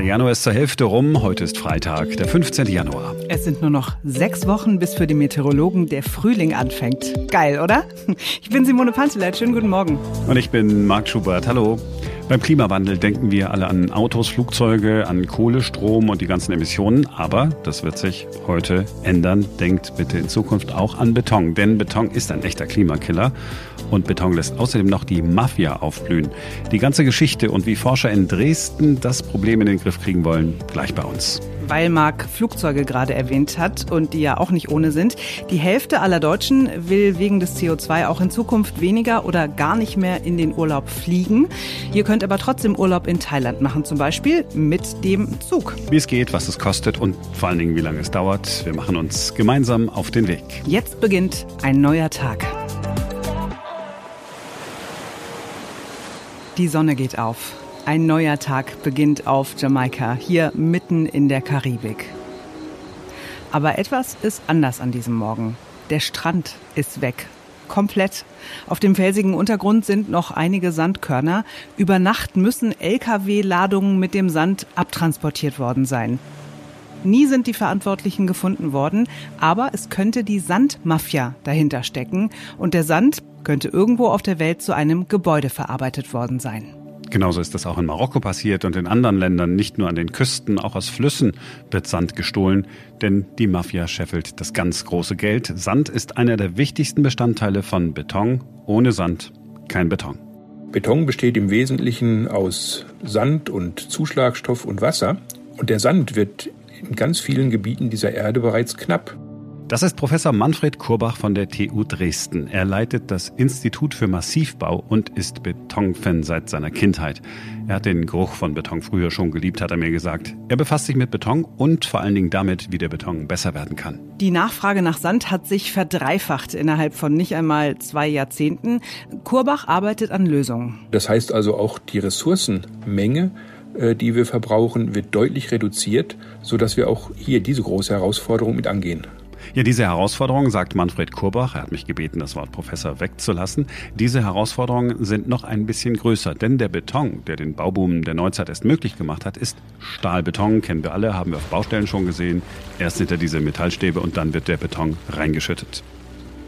Der Januar ist zur Hälfte rum. Heute ist Freitag, der 15. Januar. Es sind nur noch sechs Wochen, bis für die Meteorologen der Frühling anfängt. Geil, oder? Ich bin Simone Panteleit. Schönen guten Morgen. Und ich bin Marc Schubert. Hallo. Beim Klimawandel denken wir alle an Autos, Flugzeuge, an Kohle, Strom und die ganzen Emissionen. Aber das wird sich heute ändern. Denkt bitte in Zukunft auch an Beton. Denn Beton ist ein echter Klimakiller. Und Beton lässt außerdem noch die Mafia aufblühen. Die ganze Geschichte und wie Forscher in Dresden das Problem in den Griff kriegen wollen, gleich bei uns weil Marc Flugzeuge gerade erwähnt hat und die ja auch nicht ohne sind. Die Hälfte aller Deutschen will wegen des CO2 auch in Zukunft weniger oder gar nicht mehr in den Urlaub fliegen. Ihr könnt aber trotzdem Urlaub in Thailand machen, zum Beispiel mit dem Zug. Wie es geht, was es kostet und vor allen Dingen, wie lange es dauert. Wir machen uns gemeinsam auf den Weg. Jetzt beginnt ein neuer Tag. Die Sonne geht auf. Ein neuer Tag beginnt auf Jamaika, hier mitten in der Karibik. Aber etwas ist anders an diesem Morgen. Der Strand ist weg. Komplett. Auf dem felsigen Untergrund sind noch einige Sandkörner. Über Nacht müssen Lkw-Ladungen mit dem Sand abtransportiert worden sein. Nie sind die Verantwortlichen gefunden worden, aber es könnte die Sandmafia dahinter stecken und der Sand könnte irgendwo auf der Welt zu einem Gebäude verarbeitet worden sein. Genauso ist das auch in Marokko passiert und in anderen Ländern, nicht nur an den Küsten, auch aus Flüssen wird Sand gestohlen, denn die Mafia scheffelt das ganz große Geld. Sand ist einer der wichtigsten Bestandteile von Beton. Ohne Sand kein Beton. Beton besteht im Wesentlichen aus Sand und Zuschlagstoff und Wasser. Und der Sand wird in ganz vielen Gebieten dieser Erde bereits knapp. Das ist Professor Manfred Kurbach von der TU Dresden. Er leitet das Institut für Massivbau und ist Betonfan seit seiner Kindheit. Er hat den Geruch von Beton früher schon geliebt, hat er mir gesagt. Er befasst sich mit Beton und vor allen Dingen damit, wie der Beton besser werden kann. Die Nachfrage nach Sand hat sich verdreifacht innerhalb von nicht einmal zwei Jahrzehnten. Kurbach arbeitet an Lösungen. Das heißt also auch die Ressourcenmenge äh, die wir verbrauchen, wird deutlich reduziert, sodass wir auch hier diese große Herausforderung mit angehen. Ja, diese Herausforderungen, sagt Manfred Kurbach, er hat mich gebeten, das Wort Professor wegzulassen, diese Herausforderungen sind noch ein bisschen größer, denn der Beton, der den Bauboom der Neuzeit erst möglich gemacht hat, ist Stahlbeton, kennen wir alle, haben wir auf Baustellen schon gesehen. Erst sind da diese Metallstäbe und dann wird der Beton reingeschüttet.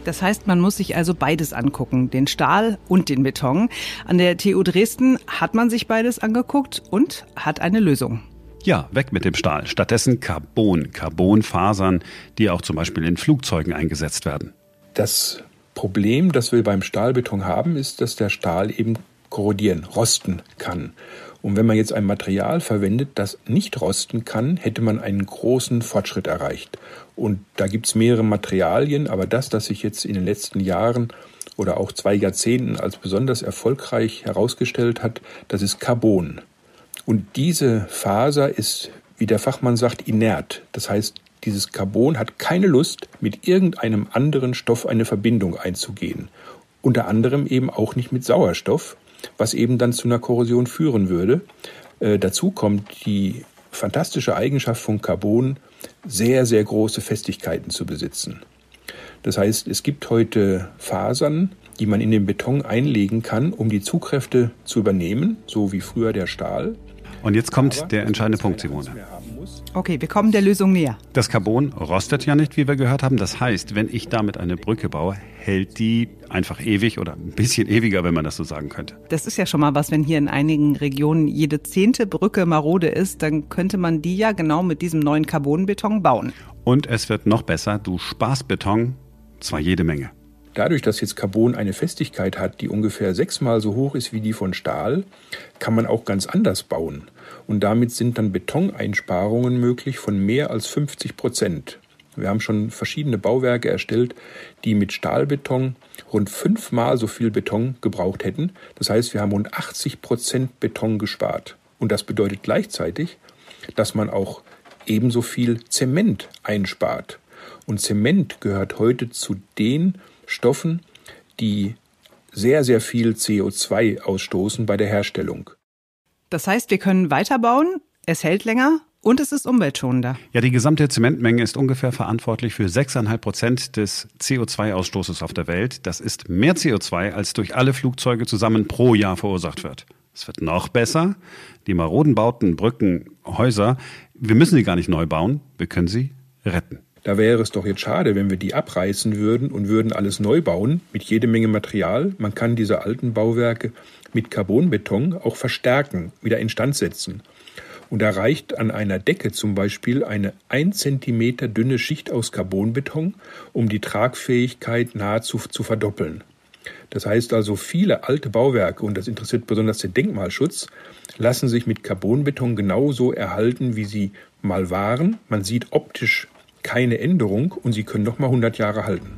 Das heißt, man muss sich also beides angucken, den Stahl und den Beton. An der TU Dresden hat man sich beides angeguckt und hat eine Lösung. Ja, weg mit dem Stahl. Stattdessen Carbon, Carbonfasern, die auch zum Beispiel in Flugzeugen eingesetzt werden. Das Problem, das wir beim Stahlbeton haben, ist, dass der Stahl eben korrodieren, rosten kann. Und wenn man jetzt ein Material verwendet, das nicht rosten kann, hätte man einen großen Fortschritt erreicht. Und da gibt es mehrere Materialien, aber das, das sich jetzt in den letzten Jahren oder auch zwei Jahrzehnten als besonders erfolgreich herausgestellt hat, das ist Carbon. Und diese Faser ist, wie der Fachmann sagt, inert. Das heißt, dieses Carbon hat keine Lust, mit irgendeinem anderen Stoff eine Verbindung einzugehen. Unter anderem eben auch nicht mit Sauerstoff, was eben dann zu einer Korrosion führen würde. Äh, dazu kommt die fantastische Eigenschaft von Carbon, sehr, sehr große Festigkeiten zu besitzen. Das heißt, es gibt heute Fasern, die man in den Beton einlegen kann, um die Zugkräfte zu übernehmen, so wie früher der Stahl. Und jetzt kommt der entscheidende Punkt, Simone. Okay, wir kommen der Lösung näher. Das Carbon rostet ja nicht, wie wir gehört haben. Das heißt, wenn ich damit eine Brücke baue, hält die einfach ewig oder ein bisschen ewiger, wenn man das so sagen könnte. Das ist ja schon mal was, wenn hier in einigen Regionen jede zehnte Brücke marode ist, dann könnte man die ja genau mit diesem neuen Carbonbeton bauen. Und es wird noch besser, du sparst Beton, zwar jede Menge. Dadurch, dass jetzt Carbon eine Festigkeit hat, die ungefähr sechsmal so hoch ist wie die von Stahl, kann man auch ganz anders bauen. Und damit sind dann Betoneinsparungen möglich von mehr als 50 Prozent. Wir haben schon verschiedene Bauwerke erstellt, die mit Stahlbeton rund fünfmal so viel Beton gebraucht hätten. Das heißt, wir haben rund 80 Prozent Beton gespart. Und das bedeutet gleichzeitig, dass man auch ebenso viel Zement einspart. Und Zement gehört heute zu den Stoffen, die sehr, sehr viel CO2 ausstoßen bei der Herstellung. Das heißt, wir können weiterbauen, es hält länger und es ist umweltschonender. Ja, die gesamte Zementmenge ist ungefähr verantwortlich für 6,5 Prozent des CO2-Ausstoßes auf der Welt. Das ist mehr CO2, als durch alle Flugzeuge zusammen pro Jahr verursacht wird. Es wird noch besser. Die maroden Bauten, Brücken, Häuser, wir müssen sie gar nicht neu bauen, wir können sie retten. Da wäre es doch jetzt schade, wenn wir die abreißen würden und würden alles neu bauen mit jede Menge Material. Man kann diese alten Bauwerke mit Carbonbeton auch verstärken, wieder instand setzen. Und da reicht an einer Decke zum Beispiel eine ein Zentimeter dünne Schicht aus Carbonbeton, um die Tragfähigkeit nahezu zu verdoppeln. Das heißt also, viele alte Bauwerke, und das interessiert besonders den Denkmalschutz, lassen sich mit Carbonbeton genauso erhalten, wie sie mal waren. Man sieht optisch keine Änderung und sie können noch mal 100 Jahre halten.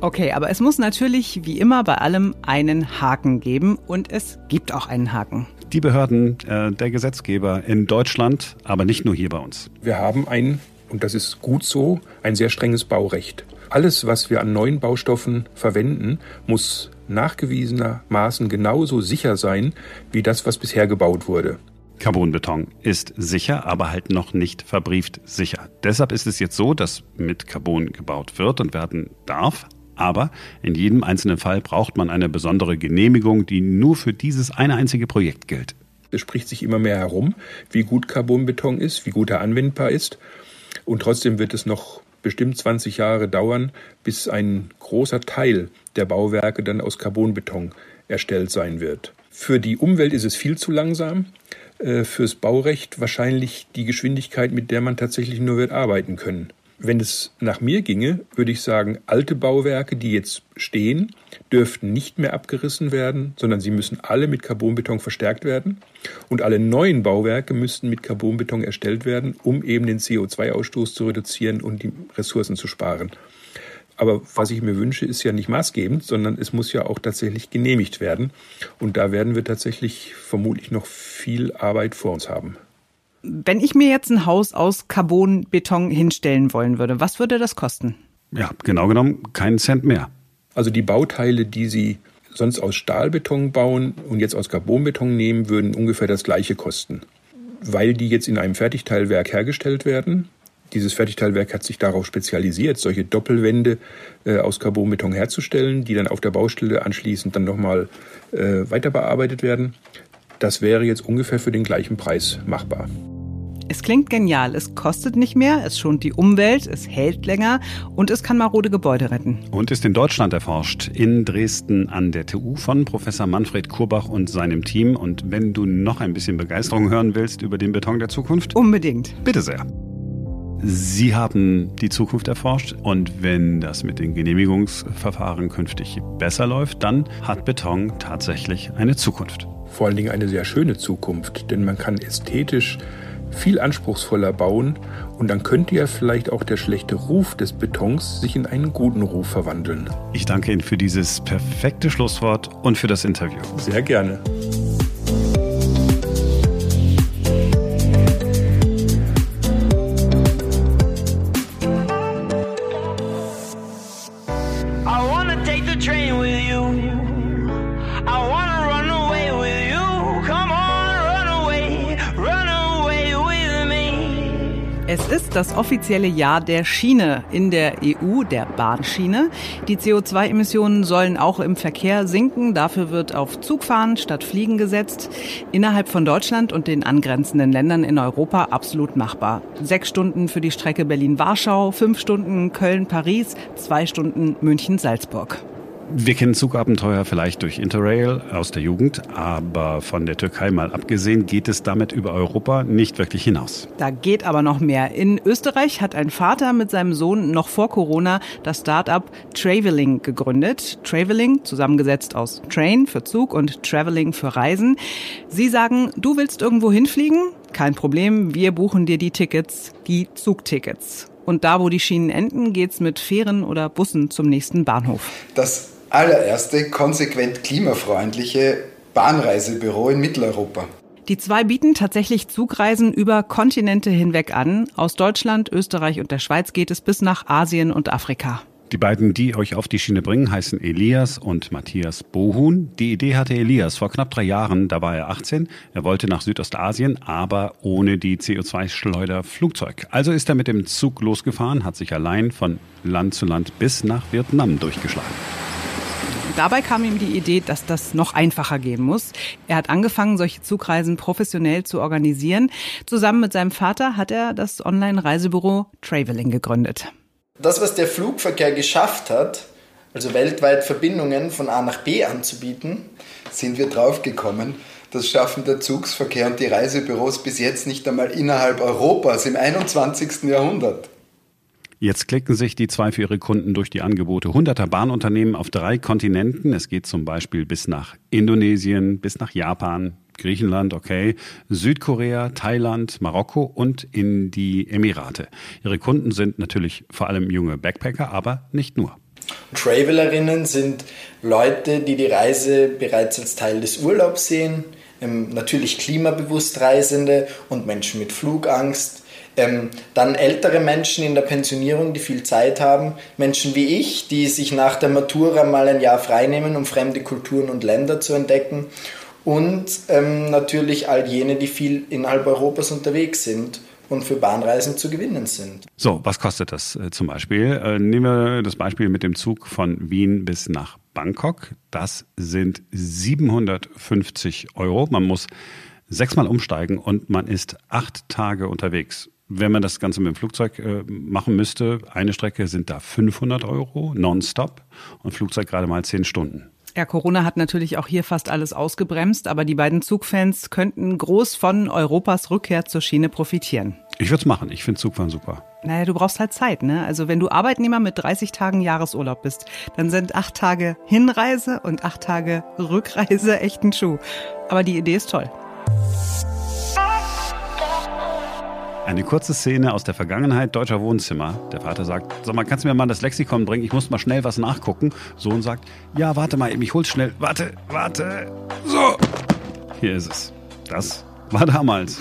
Okay, aber es muss natürlich wie immer bei allem einen Haken geben und es gibt auch einen Haken. Die Behörden, äh, der Gesetzgeber in Deutschland, aber nicht nur hier bei uns. Wir haben ein, und das ist gut so, ein sehr strenges Baurecht. Alles, was wir an neuen Baustoffen verwenden, muss nachgewiesenermaßen genauso sicher sein wie das, was bisher gebaut wurde. Carbonbeton ist sicher, aber halt noch nicht verbrieft sicher. Deshalb ist es jetzt so, dass mit Carbon gebaut wird und werden darf. Aber in jedem einzelnen Fall braucht man eine besondere Genehmigung, die nur für dieses eine einzige Projekt gilt. Es spricht sich immer mehr herum, wie gut Carbonbeton ist, wie gut er anwendbar ist. Und trotzdem wird es noch bestimmt 20 Jahre dauern, bis ein großer Teil der Bauwerke dann aus Carbonbeton erstellt sein wird. Für die Umwelt ist es viel zu langsam. Äh, fürs Baurecht wahrscheinlich die Geschwindigkeit, mit der man tatsächlich nur wird arbeiten können. Wenn es nach mir ginge, würde ich sagen, alte Bauwerke, die jetzt stehen, dürften nicht mehr abgerissen werden, sondern sie müssen alle mit Carbonbeton verstärkt werden. Und alle neuen Bauwerke müssten mit Carbonbeton erstellt werden, um eben den CO2-Ausstoß zu reduzieren und die Ressourcen zu sparen. Aber was ich mir wünsche, ist ja nicht maßgebend, sondern es muss ja auch tatsächlich genehmigt werden. Und da werden wir tatsächlich vermutlich noch viel Arbeit vor uns haben. Wenn ich mir jetzt ein Haus aus Carbonbeton hinstellen wollen würde, was würde das kosten? Ja, genau genommen keinen Cent mehr. Also die Bauteile, die Sie sonst aus Stahlbeton bauen und jetzt aus Carbonbeton nehmen, würden ungefähr das gleiche kosten. Weil die jetzt in einem Fertigteilwerk hergestellt werden, dieses Fertigteilwerk hat sich darauf spezialisiert, solche Doppelwände äh, aus Carbonbeton herzustellen, die dann auf der Baustelle anschließend dann nochmal äh, weiter bearbeitet werden. Das wäre jetzt ungefähr für den gleichen Preis machbar. Es klingt genial. Es kostet nicht mehr, es schont die Umwelt, es hält länger und es kann marode Gebäude retten. Und ist in Deutschland erforscht, in Dresden an der TU von Professor Manfred Kurbach und seinem Team. Und wenn du noch ein bisschen Begeisterung hören willst über den Beton der Zukunft, unbedingt. Bitte sehr. Sie haben die Zukunft erforscht und wenn das mit den Genehmigungsverfahren künftig besser läuft, dann hat Beton tatsächlich eine Zukunft. Vor allen Dingen eine sehr schöne Zukunft, denn man kann ästhetisch viel anspruchsvoller bauen und dann könnte ja vielleicht auch der schlechte Ruf des Betons sich in einen guten Ruf verwandeln. Ich danke Ihnen für dieses perfekte Schlusswort und für das Interview. Sehr gerne. Ist das offizielle Jahr der Schiene in der EU, der Bahnschiene. Die CO2-Emissionen sollen auch im Verkehr sinken. Dafür wird auf Zugfahren statt Fliegen gesetzt. Innerhalb von Deutschland und den angrenzenden Ländern in Europa absolut machbar. Sechs Stunden für die Strecke Berlin-Warschau, fünf Stunden Köln-Paris, zwei Stunden München-Salzburg. Wir kennen Zugabenteuer vielleicht durch Interrail aus der Jugend, aber von der Türkei mal abgesehen geht es damit über Europa nicht wirklich hinaus. Da geht aber noch mehr. In Österreich hat ein Vater mit seinem Sohn noch vor Corona das Start-up Traveling gegründet. Traveling, zusammengesetzt aus Train für Zug und Traveling für Reisen. Sie sagen, du willst irgendwo hinfliegen? Kein Problem, wir buchen dir die Tickets, die Zugtickets. Und da, wo die Schienen enden, geht's mit Fähren oder Bussen zum nächsten Bahnhof. Das allererste konsequent klimafreundliche Bahnreisebüro in Mitteleuropa. Die zwei bieten tatsächlich Zugreisen über Kontinente hinweg an. Aus Deutschland, Österreich und der Schweiz geht es bis nach Asien und Afrika. Die beiden, die euch auf die Schiene bringen, heißen Elias und Matthias Bohun. Die Idee hatte Elias vor knapp drei Jahren, da war er 18. Er wollte nach Südostasien, aber ohne die CO2-Schleuder Flugzeug. Also ist er mit dem Zug losgefahren, hat sich allein von Land zu Land bis nach Vietnam durchgeschlagen. Dabei kam ihm die Idee, dass das noch einfacher gehen muss. Er hat angefangen, solche Zugreisen professionell zu organisieren. Zusammen mit seinem Vater hat er das Online-Reisebüro Traveling gegründet. Das, was der Flugverkehr geschafft hat, also weltweit Verbindungen von A nach B anzubieten, sind wir draufgekommen, das schaffen der Zugsverkehr und die Reisebüros bis jetzt nicht einmal innerhalb Europas im 21. Jahrhundert. Jetzt klicken sich die zwei für ihre Kunden durch die Angebote hunderter Bahnunternehmen auf drei Kontinenten. Es geht zum Beispiel bis nach Indonesien, bis nach Japan, Griechenland, okay, Südkorea, Thailand, Marokko und in die Emirate. Ihre Kunden sind natürlich vor allem junge Backpacker, aber nicht nur. Travelerinnen sind Leute, die die Reise bereits als Teil des Urlaubs sehen, ähm, natürlich klimabewusst Reisende und Menschen mit Flugangst. Ähm, dann ältere Menschen in der Pensionierung, die viel Zeit haben. Menschen wie ich, die sich nach der Matura mal ein Jahr freinehmen, um fremde Kulturen und Länder zu entdecken. Und ähm, natürlich all jene, die viel innerhalb Europas unterwegs sind und für Bahnreisen zu gewinnen sind. So, was kostet das äh, zum Beispiel? Äh, nehmen wir das Beispiel mit dem Zug von Wien bis nach Bangkok. Das sind 750 Euro. Man muss sechsmal umsteigen und man ist acht Tage unterwegs. Wenn man das Ganze mit dem Flugzeug äh, machen müsste, eine Strecke sind da 500 Euro nonstop und Flugzeug gerade mal zehn Stunden. Ja, Corona hat natürlich auch hier fast alles ausgebremst, aber die beiden Zugfans könnten groß von Europas Rückkehr zur Schiene profitieren. Ich würde es machen. Ich finde Zugfahren super. Naja, du brauchst halt Zeit, ne? Also wenn du Arbeitnehmer mit 30 Tagen Jahresurlaub bist, dann sind acht Tage Hinreise und acht Tage Rückreise echten Schuh. Aber die Idee ist toll. Eine kurze Szene aus der Vergangenheit deutscher Wohnzimmer. Der Vater sagt, sag mal, kannst du mir mal das Lexikon bringen? Ich muss mal schnell was nachgucken. Sohn sagt, ja, warte mal, ich hol's schnell. Warte, warte. So. Hier ist es. Das war damals.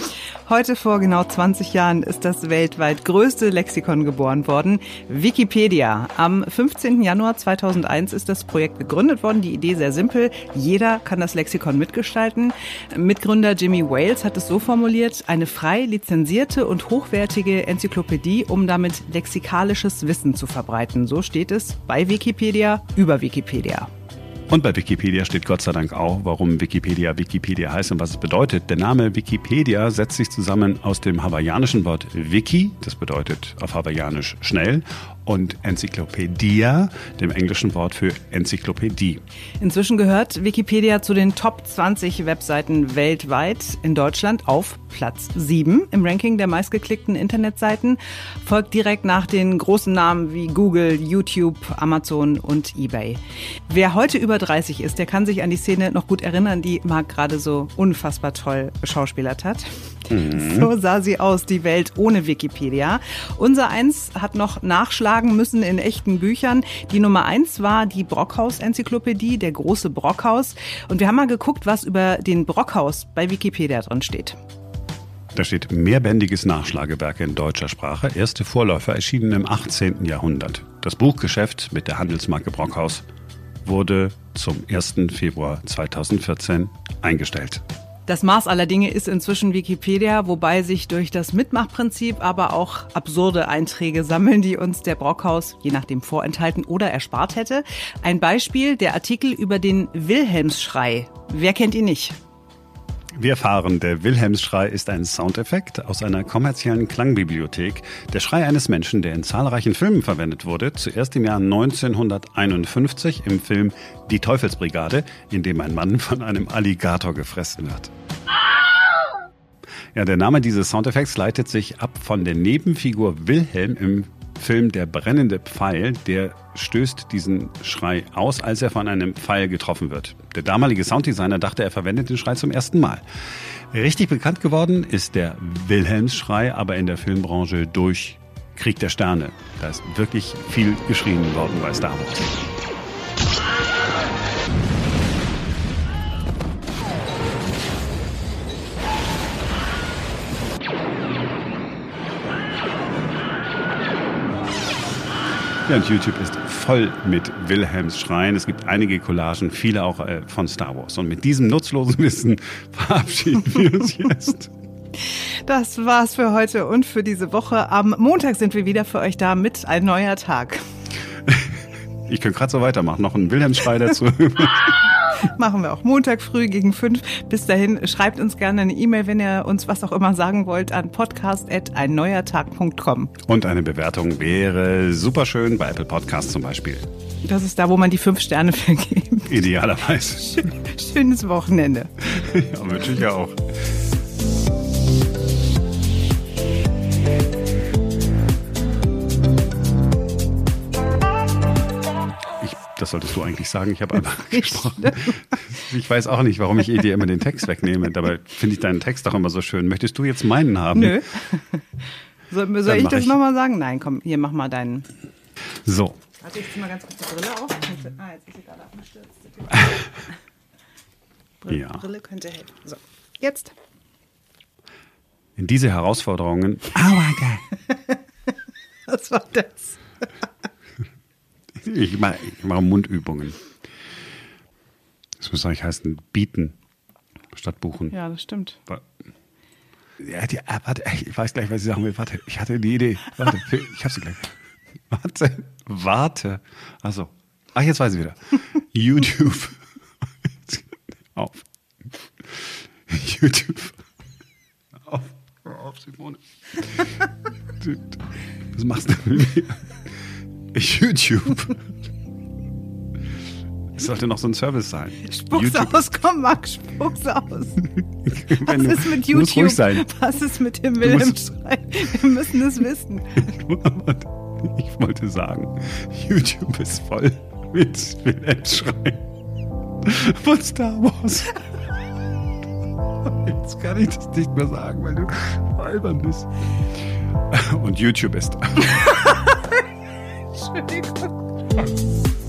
Heute vor genau 20 Jahren ist das weltweit größte Lexikon geboren worden, Wikipedia. Am 15. Januar 2001 ist das Projekt gegründet worden. Die Idee sehr simpel. Jeder kann das Lexikon mitgestalten. Mitgründer Jimmy Wales hat es so formuliert, eine frei lizenzierte und hochwertige Enzyklopädie, um damit lexikalisches Wissen zu verbreiten. So steht es bei Wikipedia über Wikipedia. Und bei Wikipedia steht Gott sei Dank auch, warum Wikipedia Wikipedia heißt und was es bedeutet. Der Name Wikipedia setzt sich zusammen aus dem hawaiianischen Wort Wiki, das bedeutet auf hawaiianisch schnell, und Enzyklopädia, dem englischen Wort für Enzyklopädie. Inzwischen gehört Wikipedia zu den Top 20 Webseiten weltweit. In Deutschland auf Platz 7 im Ranking der meistgeklickten Internetseiten, folgt direkt nach den großen Namen wie Google, YouTube, Amazon und eBay. Wer heute über 30 ist, der kann sich an die Szene noch gut erinnern, die Marc gerade so unfassbar toll geschauspielert hat. Mhm. So sah sie aus, die Welt ohne Wikipedia. Unser Eins hat noch nachschlagen müssen in echten Büchern. Die Nummer eins war die Brockhaus-Enzyklopädie, der große Brockhaus. Und wir haben mal geguckt, was über den Brockhaus bei Wikipedia drin steht. Da steht mehrbändiges Nachschlagewerk in deutscher Sprache. Erste Vorläufer erschienen im 18. Jahrhundert. Das Buchgeschäft mit der Handelsmarke Brockhaus wurde zum 1. Februar 2014 eingestellt. Das Maß aller Dinge ist inzwischen Wikipedia, wobei sich durch das Mitmachprinzip aber auch absurde Einträge sammeln, die uns der Brockhaus je nachdem vorenthalten oder erspart hätte. Ein Beispiel, der Artikel über den Wilhelmsschrei. Wer kennt ihn nicht? Wir erfahren, der Wilhelmsschrei ist ein Soundeffekt aus einer kommerziellen Klangbibliothek. Der Schrei eines Menschen, der in zahlreichen Filmen verwendet wurde. Zuerst im Jahr 1951 im Film Die Teufelsbrigade, in dem ein Mann von einem Alligator gefressen wird. Ja, der Name dieses Soundeffekts leitet sich ab von der Nebenfigur Wilhelm im Film Der brennende Pfeil, der stößt diesen Schrei aus, als er von einem Pfeil getroffen wird. Der damalige Sounddesigner dachte, er verwendet den Schrei zum ersten Mal. Richtig bekannt geworden ist der Wilhelmsschrei aber in der Filmbranche durch Krieg der Sterne. Da ist wirklich viel geschrien worden bei Star Wars. Ja, und YouTube ist voll mit Wilhelms Schreien. Es gibt einige Collagen, viele auch äh, von Star Wars. Und mit diesem nutzlosen Wissen verabschieden wir uns jetzt. Das war's für heute und für diese Woche. Am Montag sind wir wieder für euch da mit ein neuer Tag. Ich könnte gerade so weitermachen. Noch einen Wilhelmsschrei dazu. Machen wir auch Montag früh gegen fünf. Bis dahin schreibt uns gerne eine E-Mail, wenn ihr uns was auch immer sagen wollt, an podcast.einneuertag.com. Und eine Bewertung wäre super schön bei Apple Podcasts zum Beispiel. Das ist da, wo man die fünf Sterne vergibt. Idealerweise. Schönes Wochenende. Ja, wünsche ich ja auch. Das solltest du eigentlich sagen. Ich habe einfach gesprochen. Ich weiß auch nicht, warum ich eh dir immer den Text wegnehme. Dabei finde ich deinen Text auch immer so schön. Möchtest du jetzt meinen haben? Nö. Soll, soll Dann ich das nochmal sagen? Nein, komm, hier mach mal deinen. So. Warte, ich zieh mal ganz kurz die Brille auf. Ah, jetzt ist sie gerade abgestürzt. Brille, Ja. Brille könnte helfen. So, jetzt. In diese Herausforderungen. Aua, geil. Was war das? Ich mache, ich mache Mundübungen. Das muss eigentlich heißen, bieten statt buchen. Ja, das stimmt. Ja, die, ah, warte, ich weiß gleich, was ich sagen will. Warte, ich hatte die Idee. Warte, ich habe sie gleich. Warte, warte. Also, ach, jetzt weiß ich wieder. YouTube. Auf. YouTube. Auf. Auf, Simone. Was machst du mit mir? YouTube. Es sollte noch so ein Service sein. Spuck's YouTube. aus, komm, Max, spuck's aus. Was ist mit YouTube? ruhig sein. Was ist mit dem Wilhelmsschrei? Wir müssen es wissen. Ich wollte sagen, YouTube ist voll mit Wilhelmsschrei von Star Wars. Jetzt kann ich das nicht mehr sagen, weil du albern bist. Und YouTube ist. Entschuldigung.